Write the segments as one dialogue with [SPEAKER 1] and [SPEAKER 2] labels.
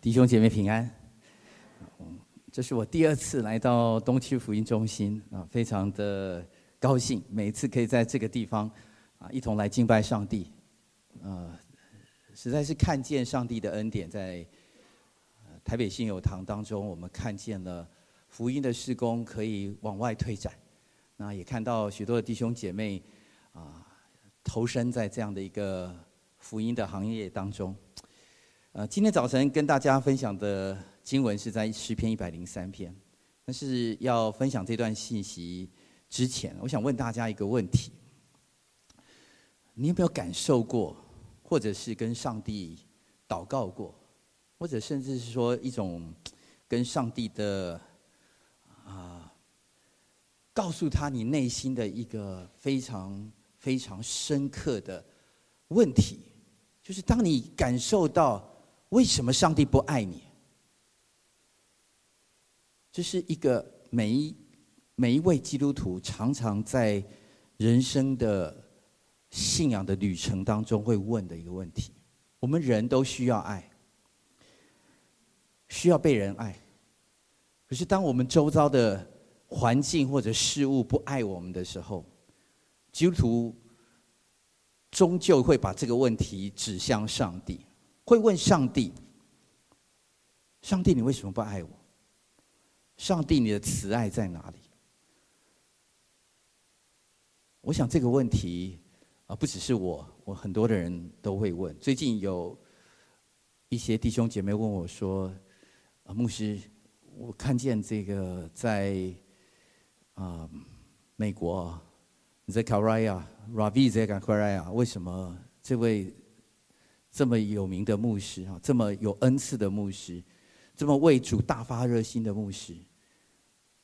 [SPEAKER 1] 弟兄姐妹平安。这是我第二次来到东区福音中心啊，非常的高兴，每一次可以在这个地方啊一同来敬拜上帝，啊，实在是看见上帝的恩典，在台北信友堂当中，我们看见了福音的事工可以往外推展，那也看到许多的弟兄姐妹啊投身在这样的一个福音的行业当中。呃，今天早晨跟大家分享的经文是在诗篇一百零三篇。但是要分享这段信息之前，我想问大家一个问题：你有没有感受过，或者是跟上帝祷告过，或者甚至是说一种跟上帝的啊、告诉他你内心的一个非常非常深刻的问题，就是当你感受到。为什么上帝不爱你？这是一个每一每一位基督徒常常在人生的信仰的旅程当中会问的一个问题。我们人都需要爱，需要被人爱。可是当我们周遭的环境或者事物不爱我们的时候，基督徒终究会把这个问题指向上帝。会问上帝：“上帝，你为什么不爱我？上帝，你的慈爱在哪里？”我想这个问题啊，不只是我，我很多的人都会问。最近有一些弟兄姐妹问我说：“啊，牧师，我看见这个在啊美国，Zechariah Ravi 在 Caria，为什么这位？”这么有名的牧师啊，这么有恩赐的牧师，这么为主大发热心的牧师，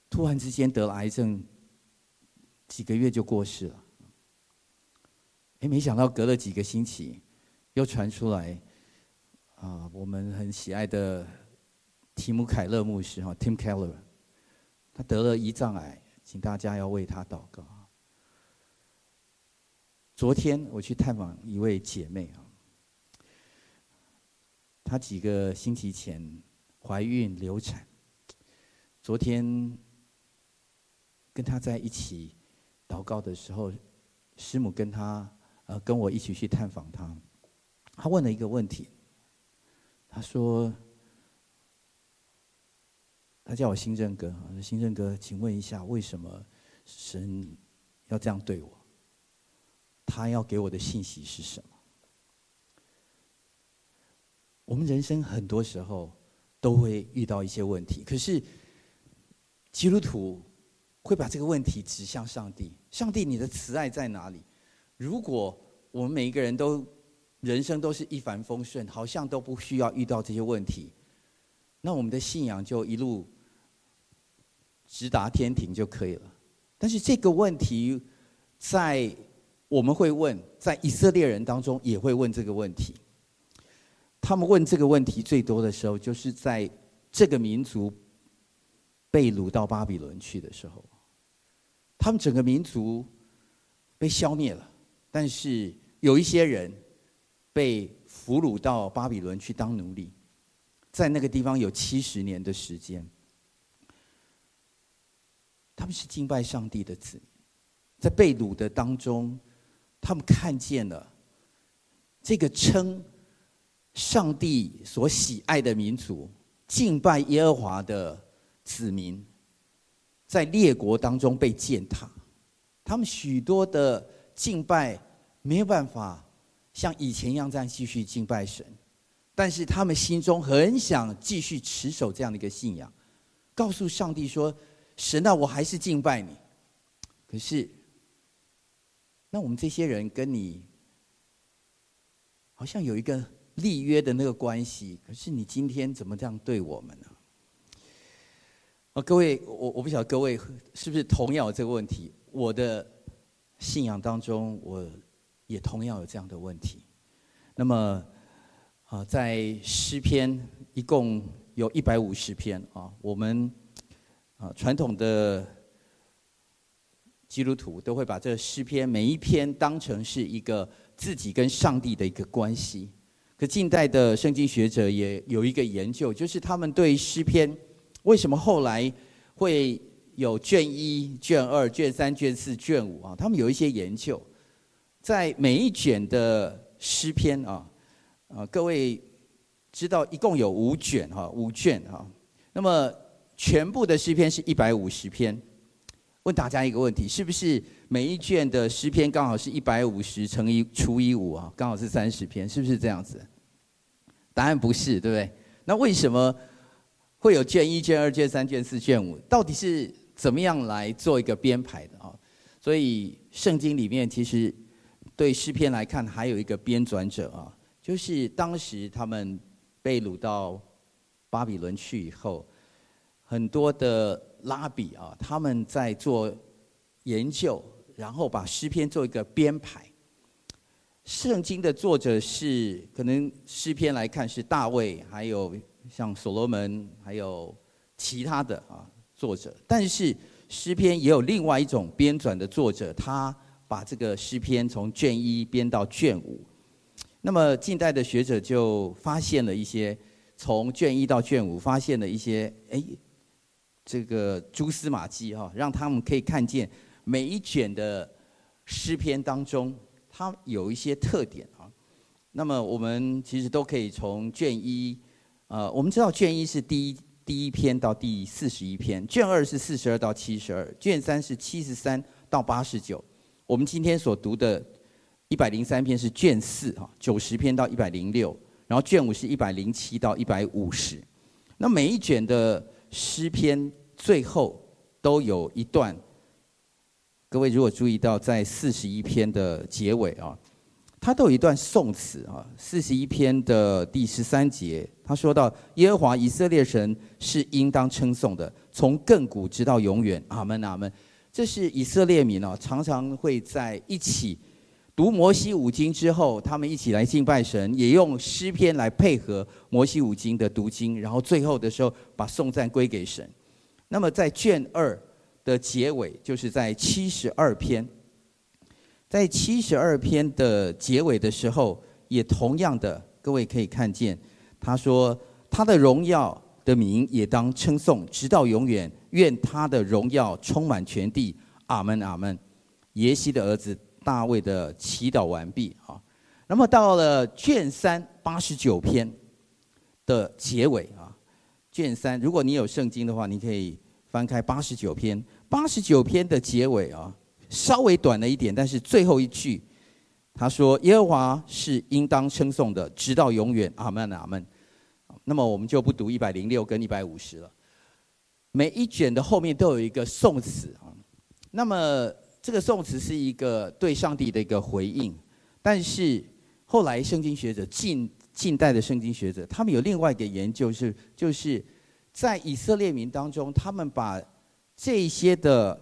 [SPEAKER 1] 突然之间得了癌症，几个月就过世了。哎，没想到隔了几个星期，又传出来，啊，我们很喜爱的提姆凯勒牧师哈，Tim Keller，他得了胰脏癌，请大家要为他祷告。昨天我去探访一位姐妹啊。她几个星期前怀孕流产，昨天跟她在一起祷告的时候，师母跟她呃跟我一起去探访她，她问了一个问题，她说：“她叫我新正哥，新正哥，请问一下，为什么神要这样对我？他要给我的信息是什么？”我们人生很多时候都会遇到一些问题，可是基督徒会把这个问题指向上帝。上帝，你的慈爱在哪里？如果我们每一个人都人生都是一帆风顺，好像都不需要遇到这些问题，那我们的信仰就一路直达天庭就可以了。但是这个问题，在我们会问，在以色列人当中也会问这个问题。他们问这个问题最多的时候，就是在这个民族被掳到巴比伦去的时候，他们整个民族被消灭了，但是有一些人被俘虏到巴比伦去当奴隶，在那个地方有七十年的时间，他们是敬拜上帝的子民，在被掳的当中，他们看见了这个称。上帝所喜爱的民族，敬拜耶和华的子民，在列国当中被践踏，他们许多的敬拜没有办法像以前一样这样继续敬拜神，但是他们心中很想继续持守这样的一个信仰，告诉上帝说：“神啊，我还是敬拜你。”可是，那我们这些人跟你好像有一个。立约的那个关系，可是你今天怎么这样对我们呢？啊，各位，我我不晓得各位是不是同样有这个问题？我的信仰当中，我也同样有这样的问题。那么，啊，在诗篇一共有一百五十篇啊，我们啊传统的基督徒都会把这诗篇每一篇当成是一个自己跟上帝的一个关系。可近代的圣经学者也有一个研究，就是他们对诗篇为什么后来会有卷一、卷二、卷三、卷四、卷五啊？他们有一些研究，在每一卷的诗篇啊，啊，各位知道一共有五卷哈，五卷哈。那么全部的诗篇是一百五十篇。问大家一个问题：是不是每一卷的诗篇刚好是一百五十乘以除以五啊？刚好是三十篇，是不是这样子？答案不是，对不对？那为什么会有卷一、卷二、卷三、卷四、卷五？到底是怎么样来做一个编排的啊？所以圣经里面其实对诗篇来看，还有一个编纂者啊，就是当时他们被掳到巴比伦去以后，很多的。拉比啊，他们在做研究，然后把诗篇做一个编排。圣经的作者是可能诗篇来看是大卫，还有像所罗门，还有其他的啊作者。但是诗篇也有另外一种编纂的作者，他把这个诗篇从卷一编到卷五。那么近代的学者就发现了一些，从卷一到卷五发现了一些，哎。这个蛛丝马迹哈，让他们可以看见每一卷的诗篇当中，它有一些特点啊。那么我们其实都可以从卷一，呃，我们知道卷一是第一第一篇到第四十一篇，卷二是四十二到七十二，卷三是七十三到八十九。我们今天所读的一百零三篇是卷四哈，九十篇到一百零六，然后卷五是一百零七到一百五十。那每一卷的。诗篇最后都有一段，各位如果注意到，在四十一篇的结尾啊，他都有一段颂词啊。四十一篇的第十三节，他说到：“耶和华以色列神是应当称颂的，从亘古直到永远。”阿门，阿门。这是以色列民啊，常常会在一起读摩西五经之后，他们一起来敬拜神，也用诗篇来配合摩西五经的读经，然后最后的时候把颂赞归给神。那么在卷二的结尾，就是在七十二篇，在七十二篇的结尾的时候，也同样的，各位可以看见，他说他的荣耀的名也当称颂，直到永远，愿他的荣耀充满全地。阿门，阿门。耶西的儿子。大卫的祈祷完毕啊，那么到了卷三八十九篇的结尾啊，卷三，如果你有圣经的话，你可以翻开八十九篇。八十九篇的结尾啊，稍微短了一点，但是最后一句，他说：“耶和华是应当称颂的，直到永远。”阿门，阿门。那么我们就不读一百零六跟一百五十了。每一卷的后面都有一个颂词啊，那么。这个颂词是一个对上帝的一个回应，但是后来圣经学者近近代的圣经学者，他们有另外一个研究是，就是在以色列民当中，他们把这些的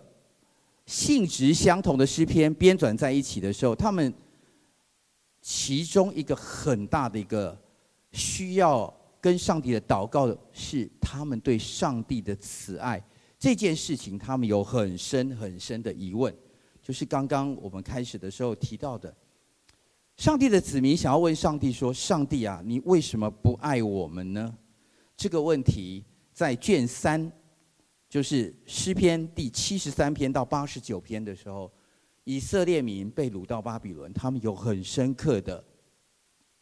[SPEAKER 1] 性质相同的诗篇编纂在一起的时候，他们其中一个很大的一个需要跟上帝的祷告的是，他们对上帝的慈爱这件事情，他们有很深很深的疑问。就是刚刚我们开始的时候提到的，上帝的子民想要问上帝说：“上帝啊，你为什么不爱我们呢？”这个问题在卷三，就是诗篇第七十三篇到八十九篇的时候，以色列民被掳到巴比伦，他们有很深刻的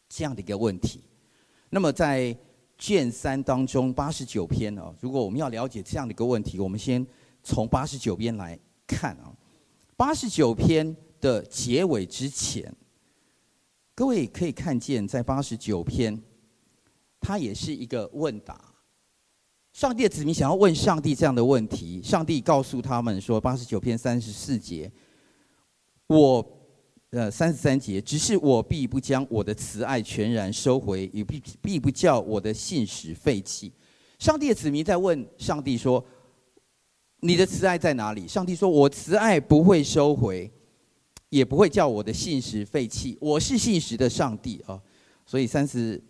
[SPEAKER 1] 这样的一个问题。那么在卷三当中八十九篇哦，如果我们要了解这样的一个问题，我们先从八十九篇来看啊。八十九篇的结尾之前，各位可以看见，在八十九篇，它也是一个问答。上帝的子民想要问上帝这样的问题，上帝告诉他们说：八十九篇三十四节，我呃三十三节，只是我必不将我的慈爱全然收回，也必必不叫我的信实废弃。上帝的子民在问上帝说。你的慈爱在哪里？上帝说：“我慈爱不会收回，也不会叫我的信实废弃。我是信实的上帝啊！”所以三十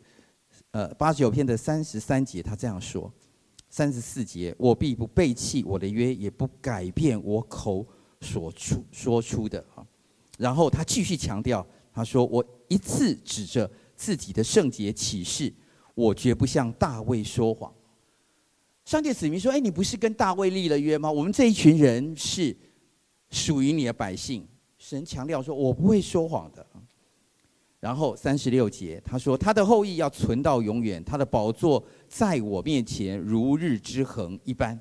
[SPEAKER 1] 呃八十九篇的三十三节，他这样说：三十四节，我必不背弃我的约，也不改变我口所出说出的啊。然后他继续强调，他说：“我一次指着自己的圣洁起誓，我绝不向大卫说谎。上帝子民说：“哎，你不是跟大卫立了约吗？我们这一群人是属于你的百姓。”神强调说：“我不会说谎的。”然后三十六节他说：“他的后裔要存到永远，他的宝座在我面前如日之恒一般。”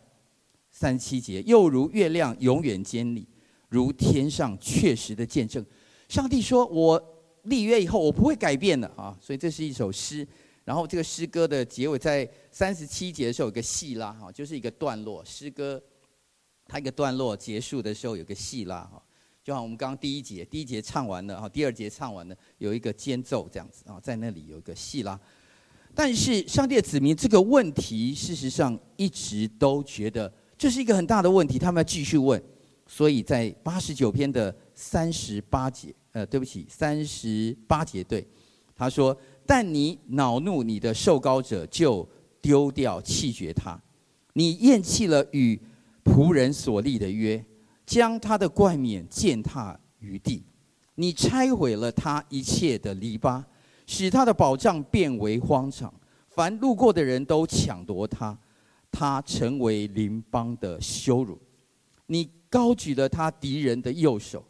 [SPEAKER 1] 三七节又如月亮永远坚立，如天上确实的见证。上帝说：“我立约以后，我不会改变的啊！”所以这是一首诗。然后这个诗歌的结尾在三十七节的时候有个细拉哈，就是一个段落。诗歌它一个段落结束的时候有个细拉哈，就像我们刚刚第一节第一节唱完了哈，第二节唱完了有一个间奏这样子啊，在那里有一个细拉。但是上帝的子民这个问题，事实上一直都觉得这是一个很大的问题，他们要继续问。所以在八十九篇的三十八节，呃，对不起，三十八节对，他说。但你恼怒你的受膏者，就丢掉弃绝他；你厌弃了与仆人所立的约，将他的冠冕践踏于地；你拆毁了他一切的篱笆，使他的宝藏变为荒场。凡路过的人都抢夺他，他成为邻邦的羞辱。你高举了他敌人的右手，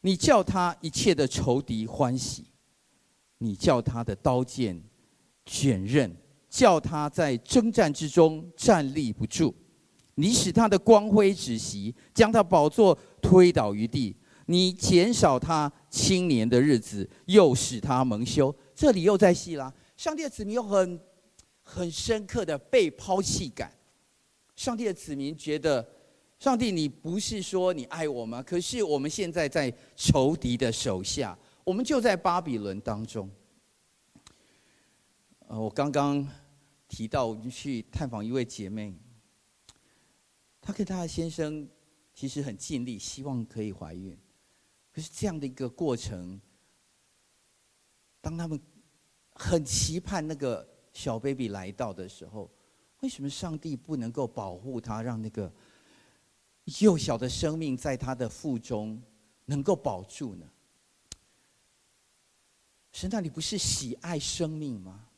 [SPEAKER 1] 你叫他一切的仇敌欢喜。你叫他的刀剑卷刃，叫他在征战之中站立不住。你使他的光辉止息，将他宝座推倒于地。你减少他青年的日子，又使他蒙羞。这里又在戏啦，上帝的子民有很很深刻的被抛弃感。上帝的子民觉得，上帝，你不是说你爱我吗？可是我们现在在仇敌的手下。我们就在巴比伦当中。呃，我刚刚提到，我们去探访一位姐妹，她跟她的先生其实很尽力，希望可以怀孕。可是这样的一个过程，当他们很期盼那个小 baby 来到的时候，为什么上帝不能够保护她，让那个幼小的生命在她的腹中能够保住呢？神，那你不是喜爱生命吗？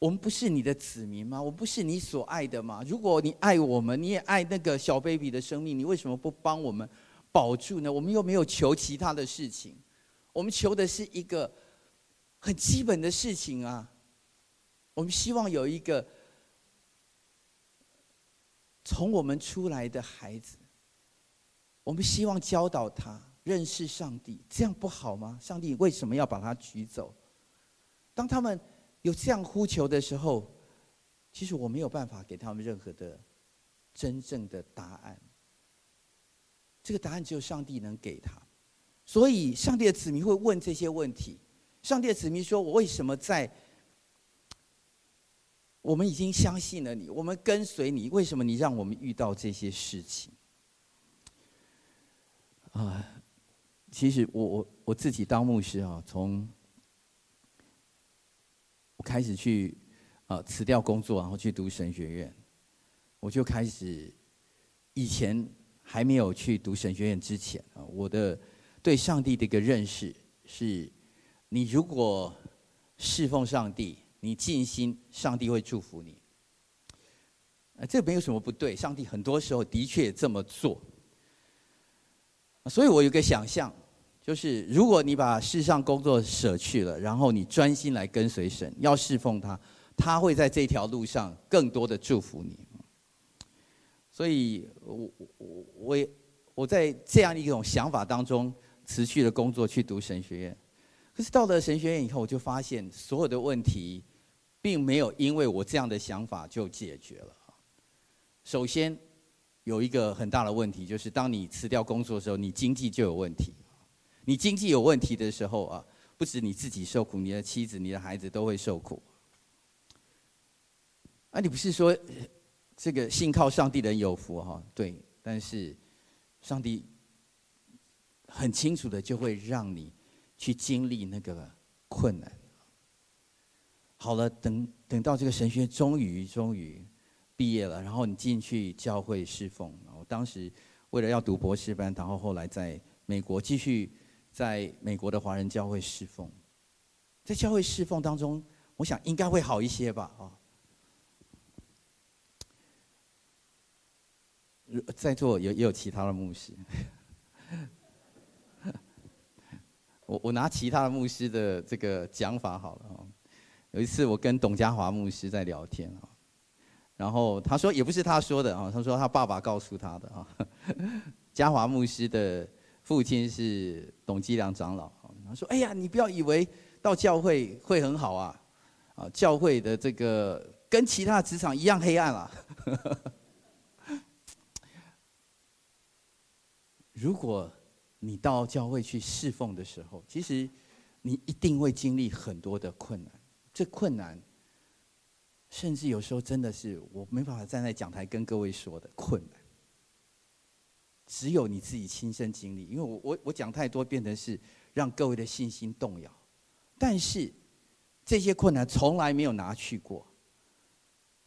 [SPEAKER 1] 我们不是你的子民吗？我不是你所爱的吗？如果你爱我们，你也爱那个小 baby 的生命，你为什么不帮我们保住呢？我们又没有求其他的事情，我们求的是一个很基本的事情啊。我们希望有一个从我们出来的孩子，我们希望教导他。认识上帝，这样不好吗？上帝为什么要把他取走？当他们有这样呼求的时候，其实我没有办法给他们任何的真正的答案。这个答案只有上帝能给他。所以，上帝的子民会问这些问题。上帝的子民说：“我为什么在？我们已经相信了你，我们跟随你，为什么你让我们遇到这些事情？”啊。其实我我我自己当牧师啊，从我开始去啊辞掉工作，然后去读神学院，我就开始以前还没有去读神学院之前啊，我的对上帝的一个认识是：你如果侍奉上帝，你尽心，上帝会祝福你。啊，这没有什么不对，上帝很多时候的确这么做。所以我有个想象，就是如果你把世上工作舍去了，然后你专心来跟随神，要侍奉他，他会在这条路上更多的祝福你。所以我我我我在这样一种想法当中辞去了工作，去读神学院。可是到了神学院以后，我就发现所有的问题并没有因为我这样的想法就解决了。首先。有一个很大的问题，就是当你辞掉工作的时候，你经济就有问题。你经济有问题的时候啊，不止你自己受苦，你的妻子、你的孩子都会受苦。啊，你不是说这个信靠上帝的人有福哈？对，但是上帝很清楚的就会让你去经历那个困难。好了，等等到这个神学终于终于。毕业了，然后你进去教会侍奉。我当时为了要读博士班，然后后来在美国继续在美国的华人教会侍奉。在教会侍奉当中，我想应该会好一些吧？啊，在座有也有其他的牧师，我我拿其他的牧师的这个讲法好了啊。有一次我跟董家华牧师在聊天啊，然后他说也不是他说的啊，他说他爸爸告诉他的啊。家华牧师的父亲是董基良长老，他说：“哎呀，你不要以为到教会会很好啊，啊，教会的这个跟其他职场一样黑暗啊。”如果你到教会去侍奉的时候，其实你一定会经历很多的困难，这困难甚至有时候真的是我没办法站在讲台跟各位说的困难。只有你自己亲身经历，因为我我我讲太多，变成是让各位的信心动摇。但是这些困难从来没有拿去过，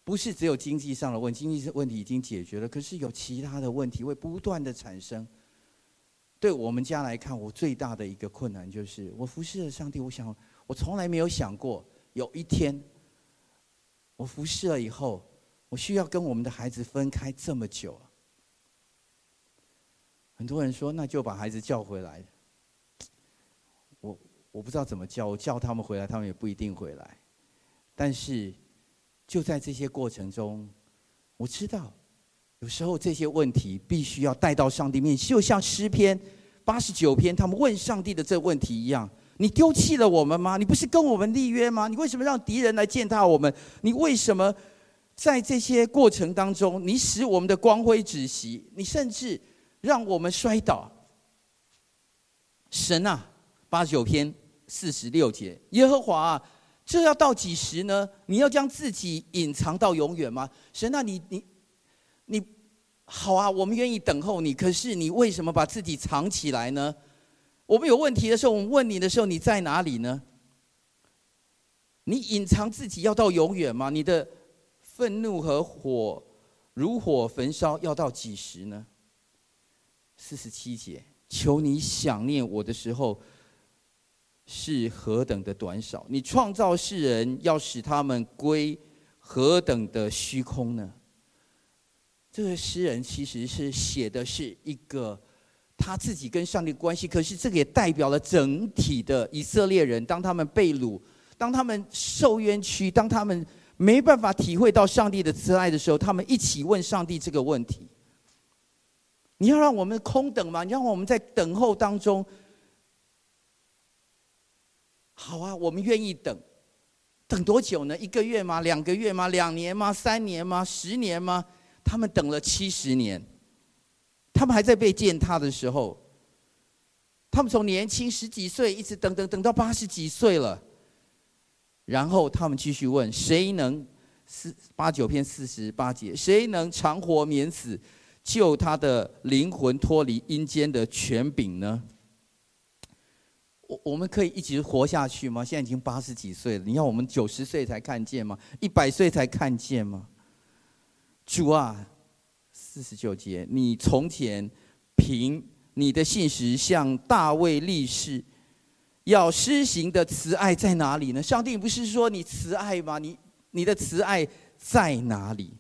[SPEAKER 1] 不是只有经济上的问，经济问题已经解决了，可是有其他的问题会不断的产生。对我们家来看，我最大的一个困难就是，我服侍了上帝，我想我从来没有想过有一天，我服侍了以后，我需要跟我们的孩子分开这么久。很多人说，那就把孩子叫回来。我我不知道怎么叫，我叫他们回来，他们也不一定回来。但是就在这些过程中，我知道有时候这些问题必须要带到上帝面前，就像诗篇八十九篇他们问上帝的这个问题一样：你丢弃了我们吗？你不是跟我们立约吗？你为什么让敌人来践踏我们？你为什么在这些过程当中，你使我们的光辉止息？你甚至。让我们摔倒。神啊，八十九篇四十六节，耶和华啊，这要到几时呢？你要将自己隐藏到永远吗？神啊，你你你，好啊，我们愿意等候你。可是你为什么把自己藏起来呢？我们有问题的时候，我们问你的时候，你在哪里呢？你隐藏自己要到永远吗？你的愤怒和火如火焚烧，要到几时呢？四十七节，求你想念我的时候是何等的短少！你创造世人，要使他们归何等的虚空呢？这个诗人其实是写的是一个他自己跟上帝关系，可是这个也代表了整体的以色列人。当他们被掳，当他们受冤屈，当他们没办法体会到上帝的慈爱的时候，他们一起问上帝这个问题。你要让我们空等吗？你让我们在等候当中。好啊，我们愿意等。等多久呢？一个月吗？两个月吗？两年吗？三年吗？十年吗？他们等了七十年。他们还在被践踏的时候，他们从年轻十几岁一直等等等到八十几岁了。然后他们继续问：谁能四八九篇四十八节？谁能长活免死？救他的灵魂脱离阴间的权柄呢？我我们可以一直活下去吗？现在已经八十几岁了，你要我们九十岁才看见吗？一百岁才看见吗？主啊，四十九节，你从前凭你的信实向大卫立誓，要施行的慈爱在哪里呢？上帝不是说你慈爱吗？你你的慈爱在哪里？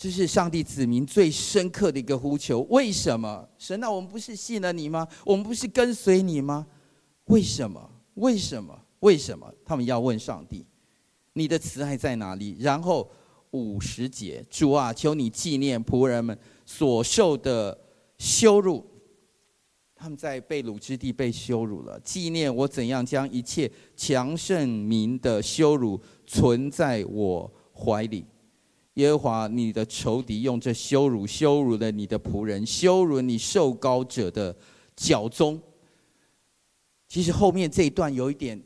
[SPEAKER 1] 这是上帝子民最深刻的一个呼求。为什么？神啊，我们不是信了你吗？我们不是跟随你吗？为什么？为什么？为什么？他们要问上帝，你的慈爱在哪里？然后五十节，主啊，求你纪念仆人们所受的羞辱。他们在被掳之地被羞辱了，纪念我怎样将一切强盛民的羞辱存在我怀里。耶和华，你的仇敌用这羞辱羞辱了你的仆人，羞辱你受膏者的脚踪。其实后面这一段有一点，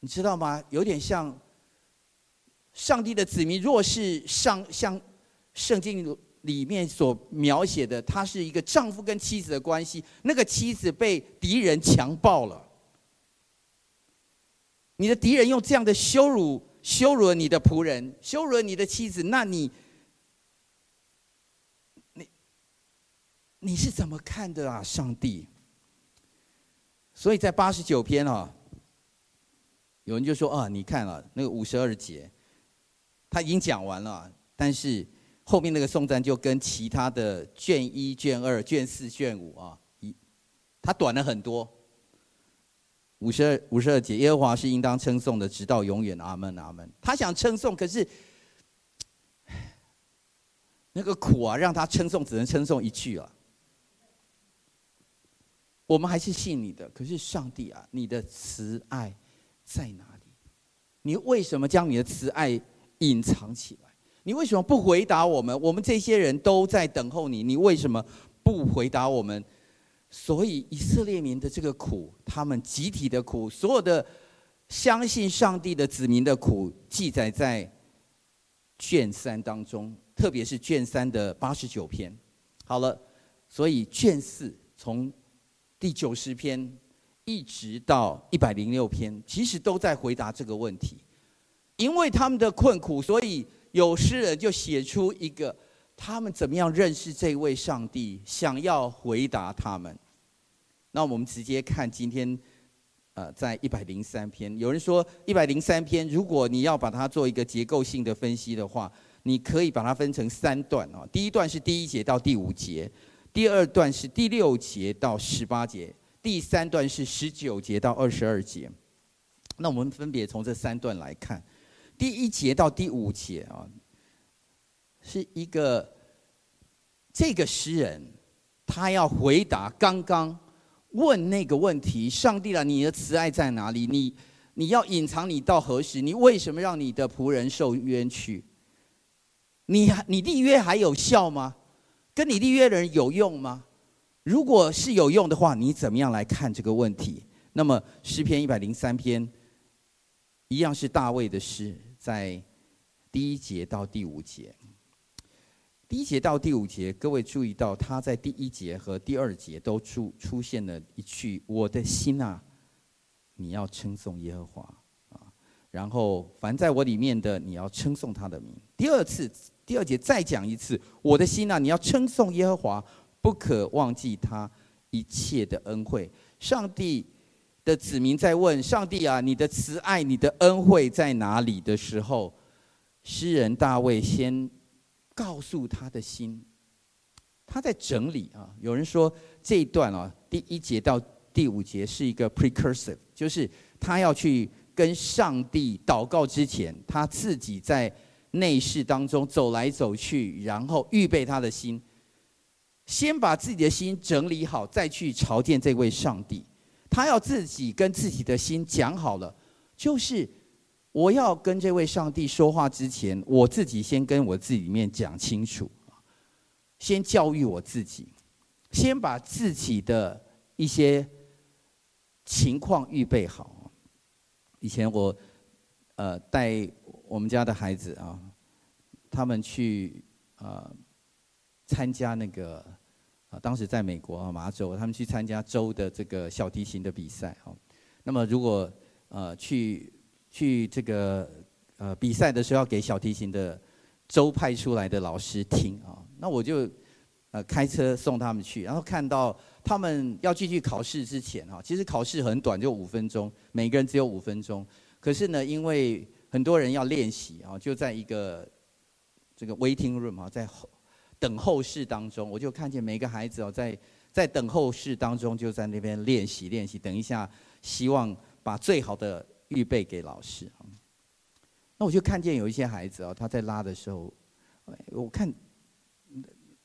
[SPEAKER 1] 你知道吗？有点像上帝的子民。若是上像圣经里面所描写的，他是一个丈夫跟妻子的关系，那个妻子被敌人强暴了，你的敌人用这样的羞辱。羞辱了你的仆人，羞辱了你的妻子，那你，你，你是怎么看的啊？上帝。所以在八十九篇啊，有人就说啊，你看啊那个五十二节，他已经讲完了，但是后面那个颂赞就跟其他的卷一、卷二、卷四、卷五啊，一，它短了很多。五十二五十二节，耶和华是应当称颂的，直到永远。阿门，阿门。他想称颂，可是那个苦啊，让他称颂只能称颂一句啊。我们还是信你的，可是上帝啊，你的慈爱在哪里？你为什么将你的慈爱隐藏起来？你为什么不回答我们？我们这些人都在等候你，你为什么不回答我们？所以以色列民的这个苦，他们集体的苦，所有的相信上帝的子民的苦，记载在卷三当中，特别是卷三的八十九篇。好了，所以卷四从第九十篇一直到一百零六篇，其实都在回答这个问题。因为他们的困苦，所以有诗人就写出一个。他们怎么样认识这位上帝？想要回答他们，那我们直接看今天，呃，在一百零三篇，有人说一百零三篇，如果你要把它做一个结构性的分析的话，你可以把它分成三段啊。第一段是第一节到第五节，第二段是第六节到十八节，第三段是十九节到二十二节。那我们分别从这三段来看，第一节到第五节啊。是一个这个诗人，他要回答刚刚问那个问题：上帝啊，你的慈爱在哪里？你你要隐藏你到何时？你为什么让你的仆人受冤屈？你你立约还有效吗？跟你立约的人有用吗？如果是有用的话，你怎么样来看这个问题？那么诗篇一百零三篇一样是大卫的诗，在第一节到第五节。第一节到第五节，各位注意到他在第一节和第二节都出出现了一句：“我的心啊，你要称颂耶和华啊。”然后凡在我里面的，你要称颂他的名。第二次，第二节再讲一次：“我的心啊，你要称颂耶和华，不可忘记他一切的恩惠。”上帝的子民在问上帝啊：“你的慈爱、你的恩惠在哪里？”的时候，诗人大卫先。告诉他的心，他在整理啊。有人说这一段啊，第一节到第五节是一个 precursive，就是他要去跟上帝祷告之前，他自己在内室当中走来走去，然后预备他的心，先把自己的心整理好，再去朝见这位上帝。他要自己跟自己的心讲好了，就是。我要跟这位上帝说话之前，我自己先跟我自己里面讲清楚，先教育我自己，先把自己的一些情况预备好。以前我呃带我们家的孩子啊，他们去呃参加那个啊，当时在美国啊马州，他们去参加州的这个小提琴的比赛啊。那么如果呃去。去这个呃比赛的时候，要给小提琴的周派出来的老师听啊。那我就呃开车送他们去，然后看到他们要继续考试之前啊，其实考试很短，就五分钟，每个人只有五分钟。可是呢，因为很多人要练习啊，就在一个这个 waiting room 啊，在后等候室当中，我就看见每个孩子哦，在在等候室当中就在那边练习练习，等一下希望把最好的。预备给老师，那我就看见有一些孩子哦，他在拉的时候，我看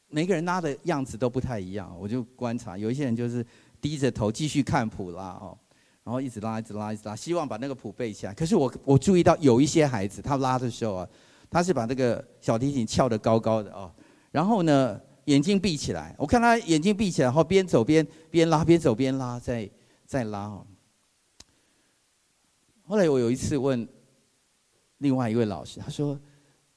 [SPEAKER 1] 每个人拉的样子都不太一样，我就观察，有一些人就是低着头继续看谱拉哦，然后一直拉，一直拉，一直拉，希望把那个谱背起来。可是我我注意到有一些孩子，他拉的时候啊，他是把那个小提琴翘得高高的哦，然后呢眼睛闭起来，我看他眼睛闭起来，然后边走边边拉，边走边拉，再再拉哦。后来我有一次问另外一位老师，他说：“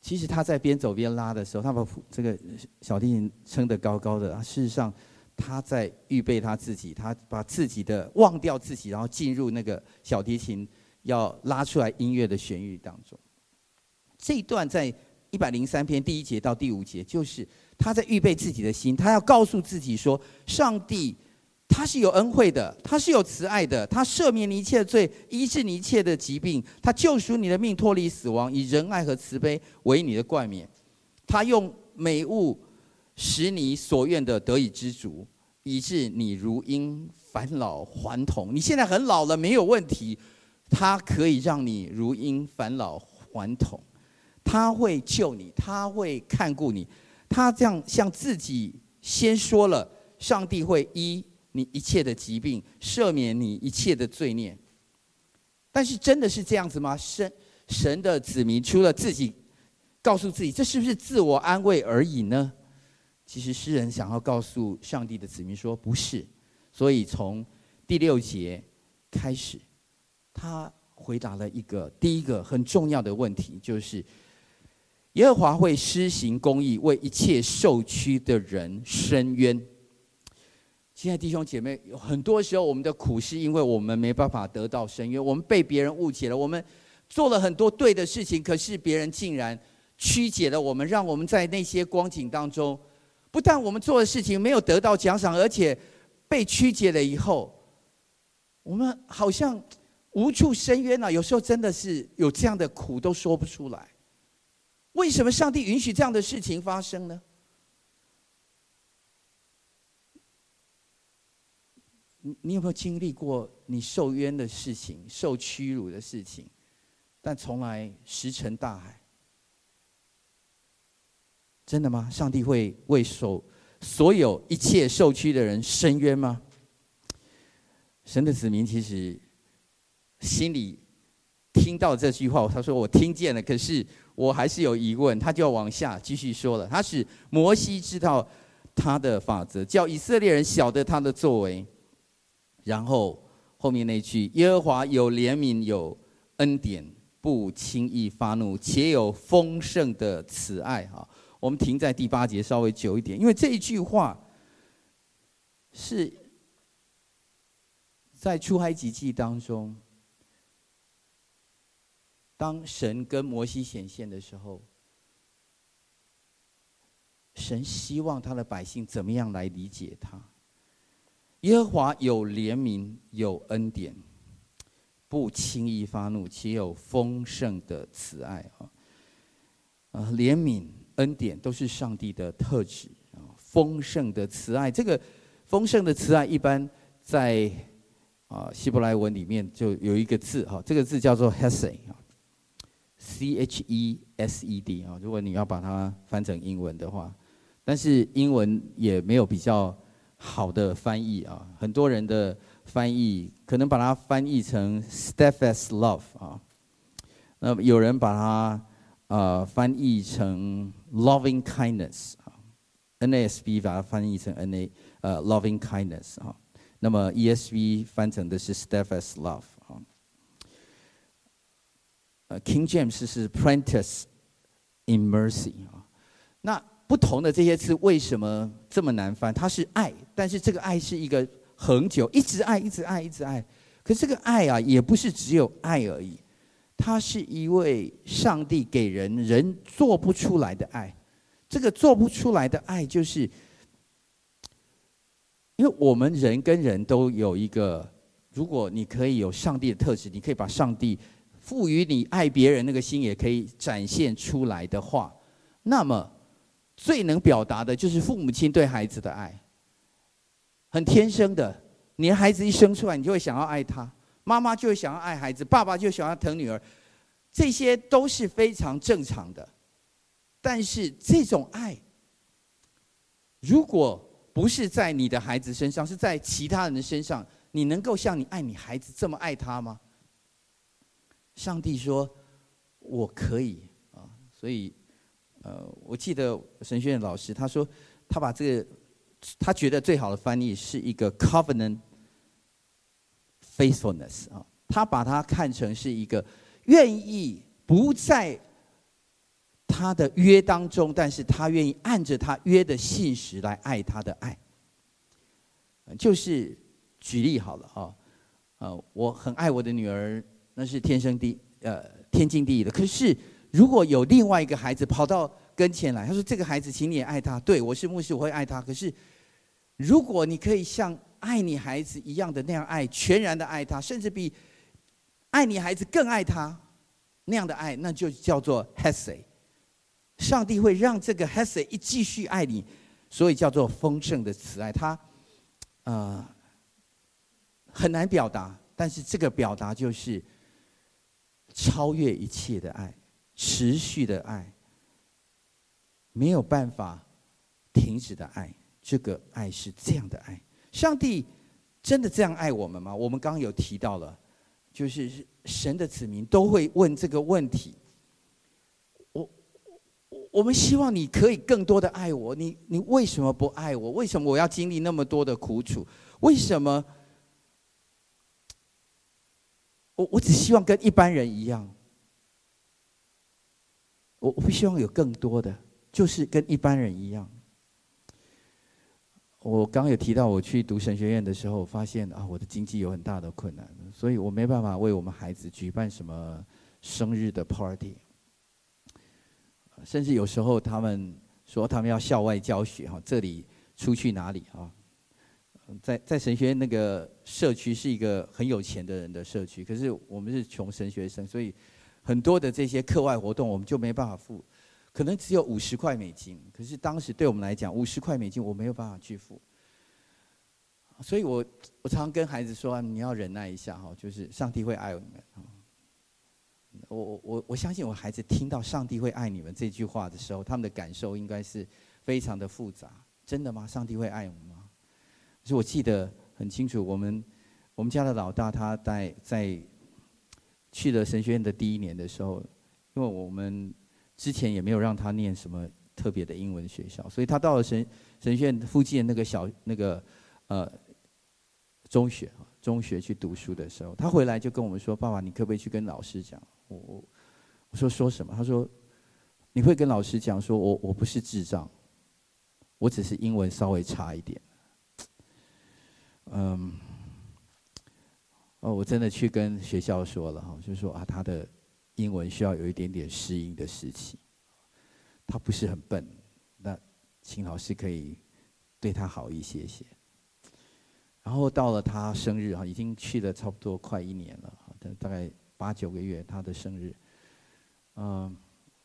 [SPEAKER 1] 其实他在边走边拉的时候，他把这个小提琴撑得高高的。事实上，他在预备他自己，他把自己的忘掉自己，然后进入那个小提琴要拉出来音乐的旋律当中。这一段在一百零三篇第一节到第五节，就是他在预备自己的心，他要告诉自己说：上帝他是有恩惠的，他是有慈爱的，他赦免你一切罪，医治你一切的疾病，他救赎你的命，脱离死亡，以仁爱和慈悲为你的冠冕。他用美物使你所愿的得以知足，以致你如婴返老还童。你现在很老了，没有问题，他可以让你如婴返老还童，他会救你，他会看顾你，他这样向自己先说了，上帝会医你一切的疾病，赦免你一切的罪孽。但是真的是这样子吗？神神的子民除了自己告诉自己，这是不是自我安慰而已呢？其实诗人想要告诉上帝的子民说，不是。所以从第六节开始，他回答了一个第一个很重要的问题，就是耶和华会施行公义，为一切受屈的人伸冤。亲爱的弟兄姐妹，有很多时候我们的苦是因为我们没办法得到伸冤，我们被别人误解了，我们做了很多对的事情，可是别人竟然曲解了我们，让我们在那些光景当中，不但我们做的事情没有得到奖赏，而且被曲解了以后，我们好像无处伸冤了。有时候真的是有这样的苦都说不出来。为什么上帝允许这样的事情发生呢？你有没有经历过你受冤的事情、受屈辱的事情，但从来石沉大海？真的吗？上帝会为受所有一切受屈的人伸冤吗？神的子民其实心里听到这句话，他说：“我听见了，可是我还是有疑问。”他就要往下继续说了。他使摩西知道他的法则，叫以色列人晓得他的作为。然后后面那句：“耶和华有怜悯，有恩典，不轻易发怒，且有丰盛的慈爱。”哈，我们停在第八节稍微久一点，因为这一句话是在出埃及记当中，当神跟摩西显现的时候，神希望他的百姓怎么样来理解他。耶和华有怜悯，有恩典，不轻易发怒，且有丰盛的慈爱啊！啊，怜悯、恩典都是上帝的特质啊！丰盛的慈爱，这个丰盛的慈爱，一般在啊希伯来文里面就有一个字哈，这个字叫做 Hesed 啊，C H E S E D 啊。如果你要把它翻成英文的话，但是英文也没有比较。好的翻译啊，很多人的翻译可能把它翻译成 steadfast love 啊，那有人把它呃翻译成 loving kindness 啊，NASB 把它翻译成 N A 呃 loving kindness 啊，那么 ESV 翻成的是 steadfast love 啊，呃 King James 是 plenteous in mercy 啊，那。不同的这些字为什么这么难翻？它是爱，但是这个爱是一个恒久，一直爱，一直爱，一直爱。可这个爱啊，也不是只有爱而已，它是一位上帝给人人做不出来的爱。这个做不出来的爱，就是因为我们人跟人都有一个，如果你可以有上帝的特质，你可以把上帝赋予你爱别人那个心，也可以展现出来的话，那么。最能表达的就是父母亲对孩子的爱，很天生的。你的孩子一生出来，你就会想要爱他；妈妈就会想要爱孩子，爸爸就想要疼女儿，这些都是非常正常的。但是这种爱，如果不是在你的孩子身上，是在其他人的身上，你能够像你爱你孩子这么爱他吗？上帝说：“我可以啊。”所以。呃，我记得神学院老师他说，他把这个他觉得最好的翻译是一个 covenant faithfulness 啊，他把它看成是一个愿意不在他的约当中，但是他愿意按着他约的信实来爱他的爱。就是举例好了啊，呃，我很爱我的女儿，那是天生地呃天经地义的，可是。如果有另外一个孩子跑到跟前来，他说：“这个孩子，请你也爱他。”对，我是牧师，我会爱他。可是，如果你可以像爱你孩子一样的那样爱，全然的爱他，甚至比爱你孩子更爱他那样的爱，那就叫做 hesse。上帝会让这个 hesse 一继续爱你，所以叫做丰盛的慈爱。他，呃，很难表达，但是这个表达就是超越一切的爱，持续的爱，没有办法停止的爱。这个爱是这样的爱。上帝真的这样爱我们吗？我们刚刚有提到了，就是神的子民都会问这个问题。我我们希望你可以更多的爱我，你你为什么不爱我？为什么我要经历那么多的苦楚？为什么？我我只希望跟一般人一样。我不希望有更多的，就是跟一般人一样。我刚刚有提到，我去读神学院的时候，发现啊，我的经济有很大的困难，所以我没办法为我们孩子举办什么生日的 party。甚至有时候他们说他们要校外教学哈，这里出去哪里啊？在在神学院那个社区是一个很有钱的人的社区，可是我们是穷神学生，所以很多的这些课外活动我们就没办法付。可能只有五十块美金，可是当时对我们来讲，五十块美金我没有办法去付。所以我我常常跟孩子说，你要忍耐一下哈，就是上帝会爱你们。我我我我相信我孩子听到上帝会爱你们这句话的时候，他们的感受应该是非常的复杂。真的吗？上帝会爱我们吗？可是我记得很清楚，我们我们家的老大他在在去了神学院的第一年的时候，因为我们。之前也没有让他念什么特别的英文学校，所以他到了神神学院附近那个小那个呃中学中学去读书的时候，他回来就跟我们说：“爸爸，你可不可以去跟老师讲？”我我我说说什么？他说：“你会跟老师讲说我我不是智障，我只是英文稍微差一点。”哦，我真的去跟学校说了哈，就说啊他的。英文需要有一点点适应的时期，他不是很笨，那请老师可以对他好一些些。然后到了他生日哈，已经去了差不多快一年了，大概八九个月他的生日，嗯，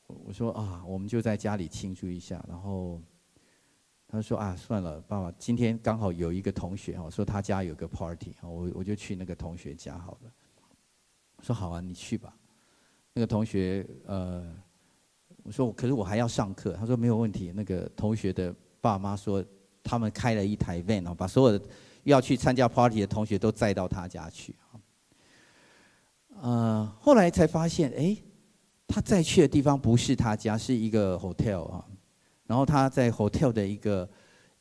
[SPEAKER 1] 我说啊，我们就在家里庆祝一下。然后他说啊，算了，爸爸，今天刚好有一个同学哈，说他家有个 party，我我就去那个同学家好了。说好啊，你去吧。那个同学，呃，我说，可是我还要上课。他说没有问题。那个同学的爸妈说，他们开了一台 van 把所有的要去参加 party 的同学都载到他家去。呃，后来才发现，哎，他再去的地方不是他家，是一个 hotel 啊。然后他在 hotel 的一个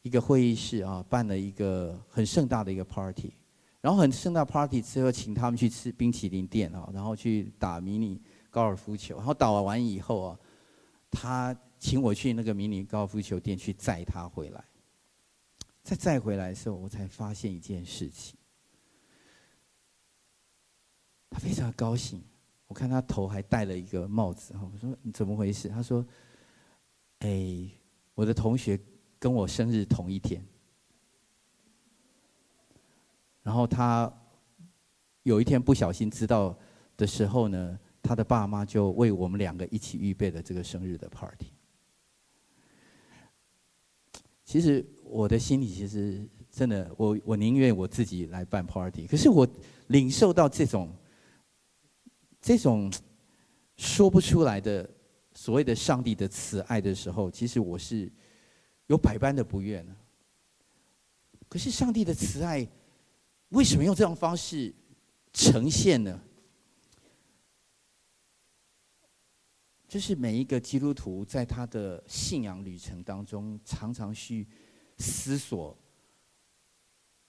[SPEAKER 1] 一个会议室啊，办了一个很盛大的一个 party。然后很盛大 party 之后，请他们去吃冰淇淋店啊，然后去打迷你。高尔夫球，然后打完以后啊，他请我去那个迷你高尔夫球店去载他回来。再载回来的时候，我才发现一件事情。他非常高兴，我看他头还戴了一个帽子。我说你怎么回事？他说：“哎，我的同学跟我生日同一天。然后他有一天不小心知道的时候呢。”他的爸妈就为我们两个一起预备了这个生日的 party。其实我的心里其实真的，我我宁愿我自己来办 party。可是我领受到这种这种说不出来的所谓的上帝的慈爱的时候，其实我是有百般的不愿。可是上帝的慈爱为什么用这种方式呈现呢？就是每一个基督徒在他的信仰旅程当中，常常去思索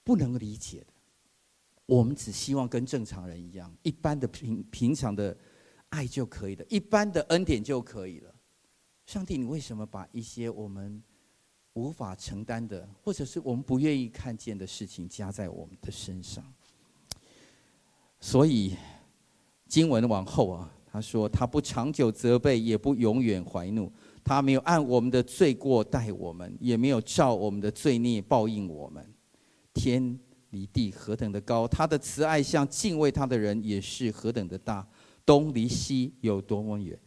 [SPEAKER 1] 不能理解的。我们只希望跟正常人一样，一般的平平常的爱就可以了，一般的恩典就可以了。上帝，你为什么把一些我们无法承担的，或者是我们不愿意看见的事情加在我们的身上？所以经文往后啊。他说：“他不长久责备，也不永远怀怒。他没有按我们的罪过待我们，也没有照我们的罪孽报应我们。天离地何等的高，他的慈爱向敬畏他的人也是何等的大。东离西有多么远，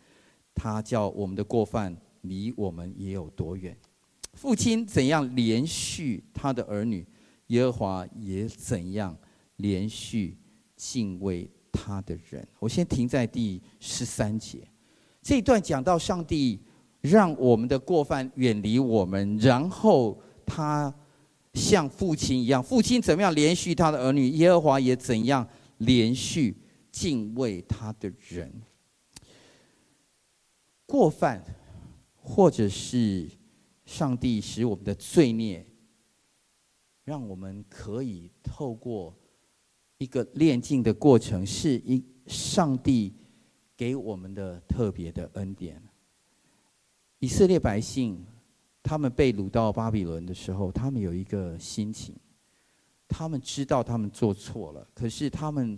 [SPEAKER 1] 他叫我们的过犯离我们也有多远。父亲怎样连续他的儿女，耶和华也怎样连续敬畏他的人。我先停在第十三节，这一段讲到上帝让我们的过犯远离我们，然后他。像父亲一样，父亲怎么样连续他的儿女，耶和华也怎样连续敬畏他的人。过犯，或者是上帝使我们的罪孽，让我们可以透过一个炼净的过程，是一上帝给我们的特别的恩典。以色列百姓。他们被掳到巴比伦的时候，他们有一个心情，他们知道他们做错了，可是他们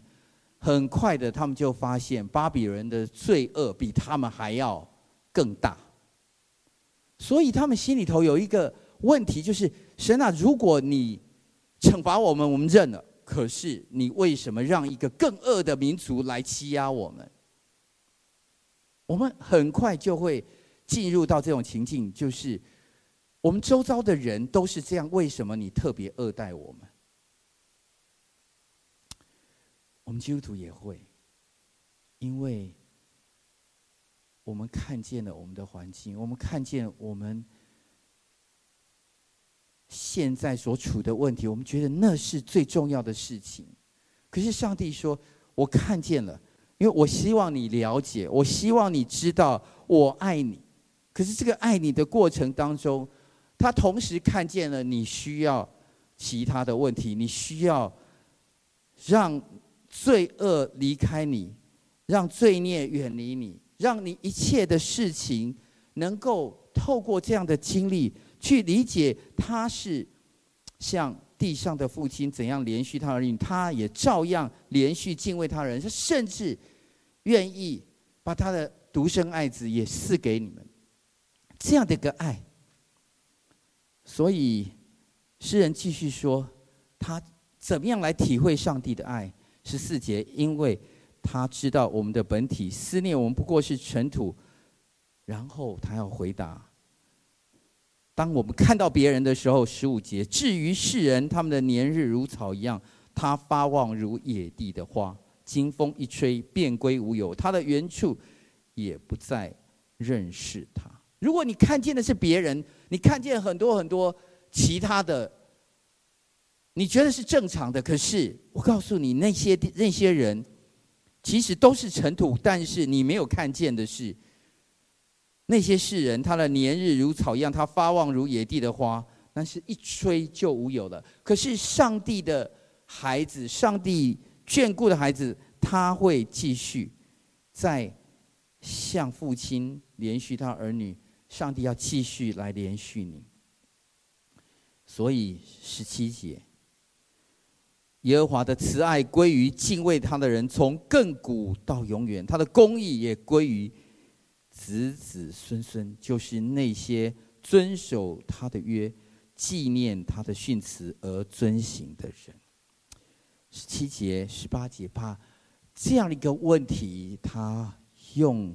[SPEAKER 1] 很快的，他们就发现巴比伦的罪恶比他们还要更大，所以他们心里头有一个问题，就是神啊，如果你惩罚我们，我们认了，可是你为什么让一个更恶的民族来欺压我们？我们很快就会进入到这种情境，就是。我们周遭的人都是这样，为什么你特别恶待我们？我们基督徒也会，因为我们看见了我们的环境，我们看见我们现在所处的问题，我们觉得那是最重要的事情。可是上帝说：“我看见了，因为我希望你了解，我希望你知道我爱你。可是这个爱你的过程当中，”他同时看见了你需要其他的问题，你需要让罪恶离开你，让罪孽远离你，让你一切的事情能够透过这样的经历去理解，他是像地上的父亲怎样怜恤他儿女，他也照样怜恤敬畏他人，他甚至愿意把他的独生爱子也赐给你们，这样的一个爱。所以，诗人继续说，他怎么样来体会上帝的爱？十四节，因为他知道我们的本体，思念我们不过是尘土。然后他要回答：当我们看到别人的时候，十五节，至于世人，他们的年日如草一样，他发旺如野地的花，经风一吹，便归无有，他的原处也不再认识他。如果你看见的是别人。你看见很多很多其他的，你觉得是正常的，可是我告诉你，那些那些人其实都是尘土。但是你没有看见的是，那些世人，他的年日如草一样，他发旺如野地的花，但是一吹就无有了。可是上帝的孩子，上帝眷顾的孩子，他会继续在向父亲怜恤他儿女。上帝要继续来怜恤你，所以十七节，耶和华的慈爱归于敬畏他的人，从亘古到永远；他的公义也归于子子孙孙，就是那些遵守他的约、纪念他的训词而遵行的人。十七节、十八节，把这样的一个问题，他用。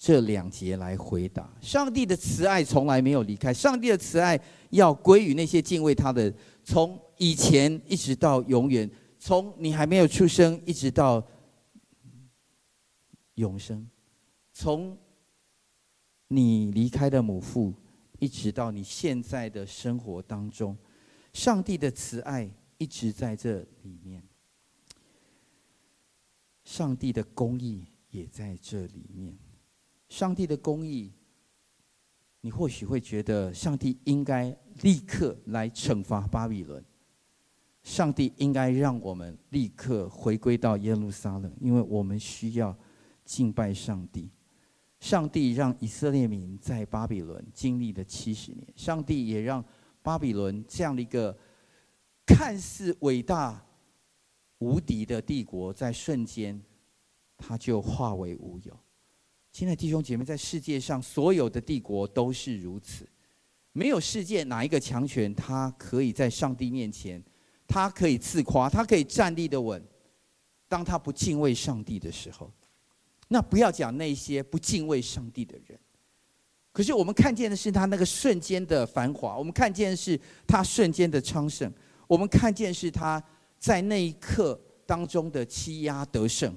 [SPEAKER 1] 这两节来回答：上帝的慈爱从来没有离开，上帝的慈爱要归于那些敬畏他的，从以前一直到永远，从你还没有出生一直到永生，从你离开的母腹一直到你现在的生活当中，上帝的慈爱一直在这里面，上帝的公义也在这里面。上帝的公义，你或许会觉得上帝应该立刻来惩罚巴比伦。上帝应该让我们立刻回归到耶路撒冷，因为我们需要敬拜上帝。上帝让以色列民在巴比伦经历了七十年，上帝也让巴比伦这样的一个看似伟大无敌的帝国，在瞬间，它就化为乌有。亲爱的弟兄姐妹，在世界上所有的帝国都是如此，没有世界哪一个强权，他可以在上帝面前，他可以自夸，他可以站立得稳。当他不敬畏上帝的时候，那不要讲那些不敬畏上帝的人。可是我们看见的是他那个瞬间的繁华，我们看见的是他瞬间的昌盛，我们看见是他在那一刻当中的欺压得胜。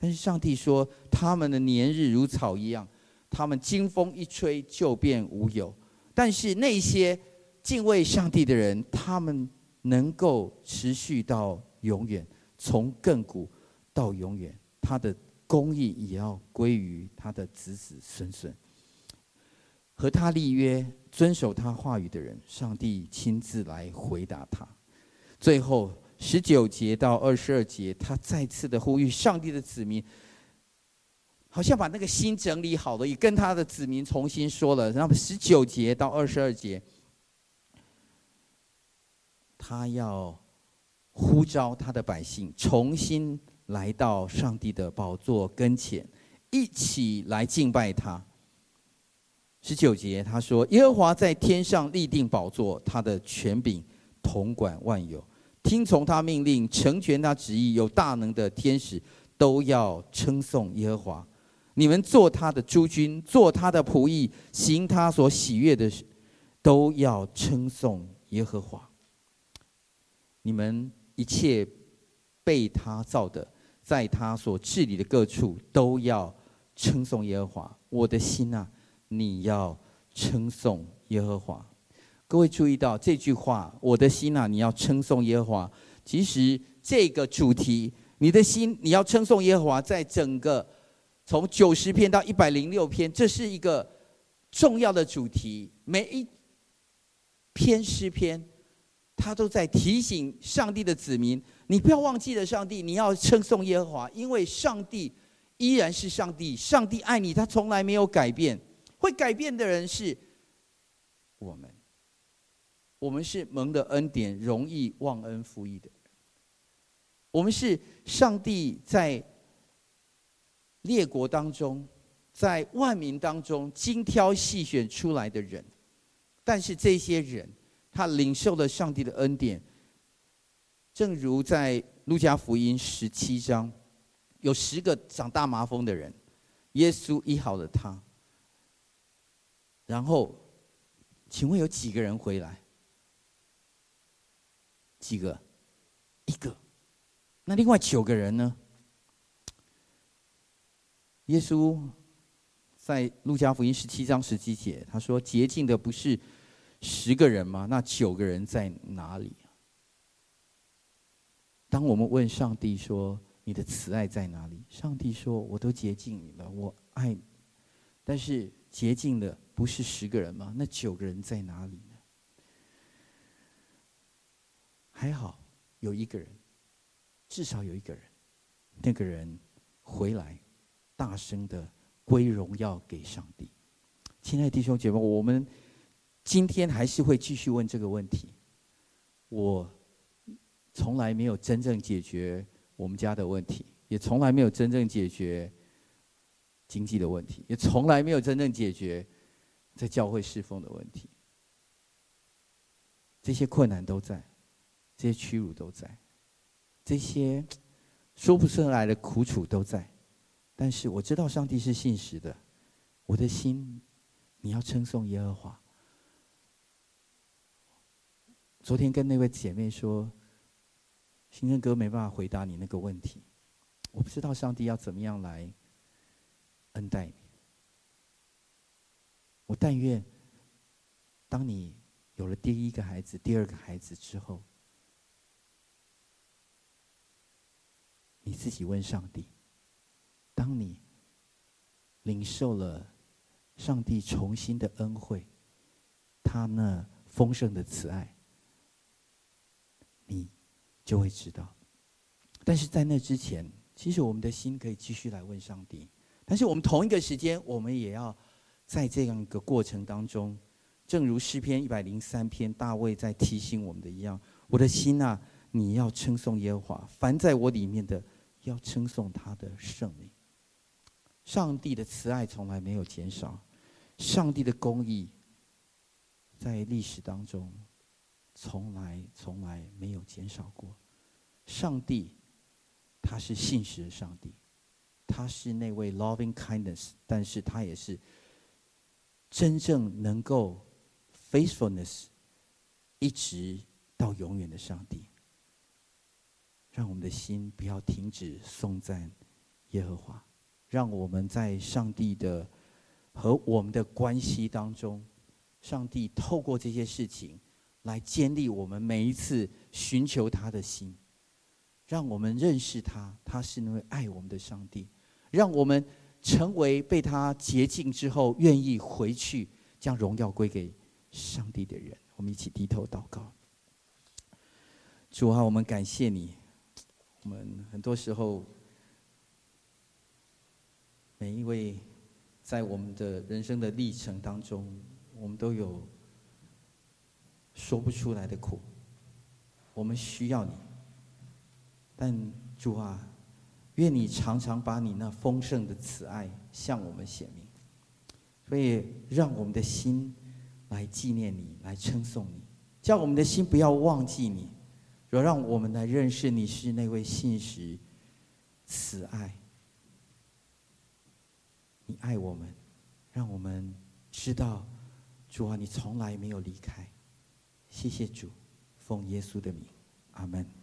[SPEAKER 1] 但是上帝说，他们的年日如草一样，他们经风一吹就变无有。但是那些敬畏上帝的人，他们能够持续到永远，从亘古到永远，他的公义也要归于他的子子孙孙。和他立约、遵守他话语的人，上帝亲自来回答他。最后。十九节到二十二节，他再次的呼吁上帝的子民，好像把那个心整理好了，也跟他的子民重新说了。然后十九节到二十二节，他要呼召他的百姓重新来到上帝的宝座跟前，一起来敬拜他。十九节他说：“耶和华在天上立定宝座，他的权柄统管万有。”听从他命令，成全他旨意，有大能的天使都要称颂耶和华。你们做他的诸君，做他的仆役，行他所喜悦的事，都要称颂耶和华。你们一切被他造的，在他所治理的各处，都要称颂耶和华。我的心啊，你要称颂耶和华。各位注意到这句话，我的心呐、啊，你要称颂耶和华。其实这个主题，你的心你要称颂耶和华，在整个从九十篇到一百零六篇，这是一个重要的主题。每一篇诗篇，他都在提醒上帝的子民：你不要忘记了上帝，你要称颂耶和华，因为上帝依然是上帝，上帝爱你，他从来没有改变。会改变的人是我们。我们是蒙的恩典，容易忘恩负义的。我们是上帝在列国当中，在万民当中精挑细选出来的人。但是这些人，他领受了上帝的恩典，正如在路加福音十七章，有十个长大麻风的人，耶稣医好了他。然后，请问有几个人回来？几个？一个。那另外九个人呢？耶稣在路加福音十七章十七节，他说：“洁净的不是十个人吗？那九个人在哪里？”当我们问上帝说：“你的慈爱在哪里？”上帝说：“我都洁净你了，我爱你。”但是洁净的不是十个人吗？那九个人在哪里？还好有一个人，至少有一个人，那个人回来，大声的归荣耀给上帝。亲爱的弟兄姐妹，我们今天还是会继续问这个问题。我从来没有真正解决我们家的问题，也从来没有真正解决经济的问题，也从来没有真正解决在教会侍奉的问题。这些困难都在。这些屈辱都在，这些说不出来的苦楚都在，但是我知道上帝是信实的，我的心，你要称颂耶和华。昨天跟那位姐妹说，新生哥没办法回答你那个问题，我不知道上帝要怎么样来恩待你。我但愿，当你有了第一个孩子、第二个孩子之后。你自己问上帝：当你领受了上帝重新的恩惠，他那丰盛的慈爱，你就会知道。但是在那之前，其实我们的心可以继续来问上帝。但是我们同一个时间，我们也要在这样一个过程当中，正如诗篇一百零三篇大卫在提醒我们的一样：我的心啊，你要称颂耶和华，凡在我里面的。要称颂他的圣名。上帝的慈爱从来没有减少，上帝的公义在历史当中从来从来没有减少过。上帝，他是信实的上帝，他是那位 loving kindness，但是他也是真正能够 faithfulness 一直到永远的上帝。让我们的心不要停止颂赞耶和华，让我们在上帝的和我们的关系当中，上帝透过这些事情来建立我们每一次寻求他的心，让我们认识他，他是那位爱我们的上帝，让我们成为被他洁净之后愿意回去将荣耀归给上帝的人。我们一起低头祷告，主啊，我们感谢你。我们很多时候，每一位在我们的人生的历程当中，我们都有说不出来的苦。我们需要你，但主啊，愿你常常把你那丰盛的慈爱向我们显明，所以让我们的心来纪念你，来称颂你，叫我们的心不要忘记你。若让我们来认识你是那位信实、慈爱，你爱我们，让我们知道，主啊，你从来没有离开。谢谢主，奉耶稣的名，阿门。